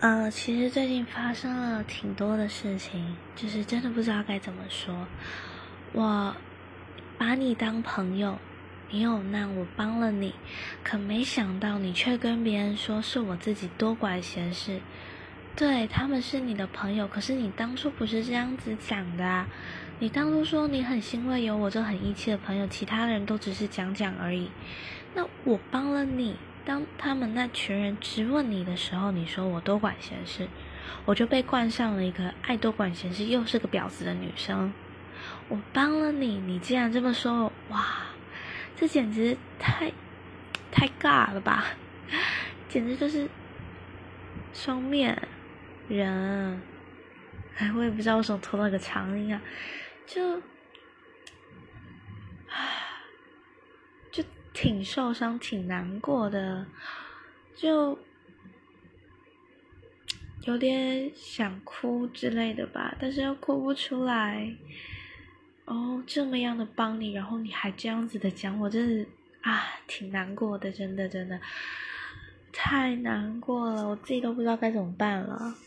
呃，其实最近发生了挺多的事情，就是真的不知道该怎么说。我把你当朋友，你有难我帮了你，可没想到你却跟别人说是我自己多管闲事。对他们是你的朋友，可是你当初不是这样子讲的啊！你当初说你很欣慰有我这很义气的朋友，其他人都只是讲讲而已。那我帮了你。当他们那群人质问你的时候，你说我多管闲事，我就被冠上了一个爱多管闲事又是个婊子的女生。我帮了你，你竟然这么说，哇，这简直太太尬了吧！简直就是双面人。哎，我也不知道为什么拖到个长音啊，就。挺受伤，挺难过的，就有点想哭之类的吧，但是又哭不出来。哦，这么样的帮你，然后你还这样子的讲，我真是啊，挺难过的，真的真的太难过了，我自己都不知道该怎么办了。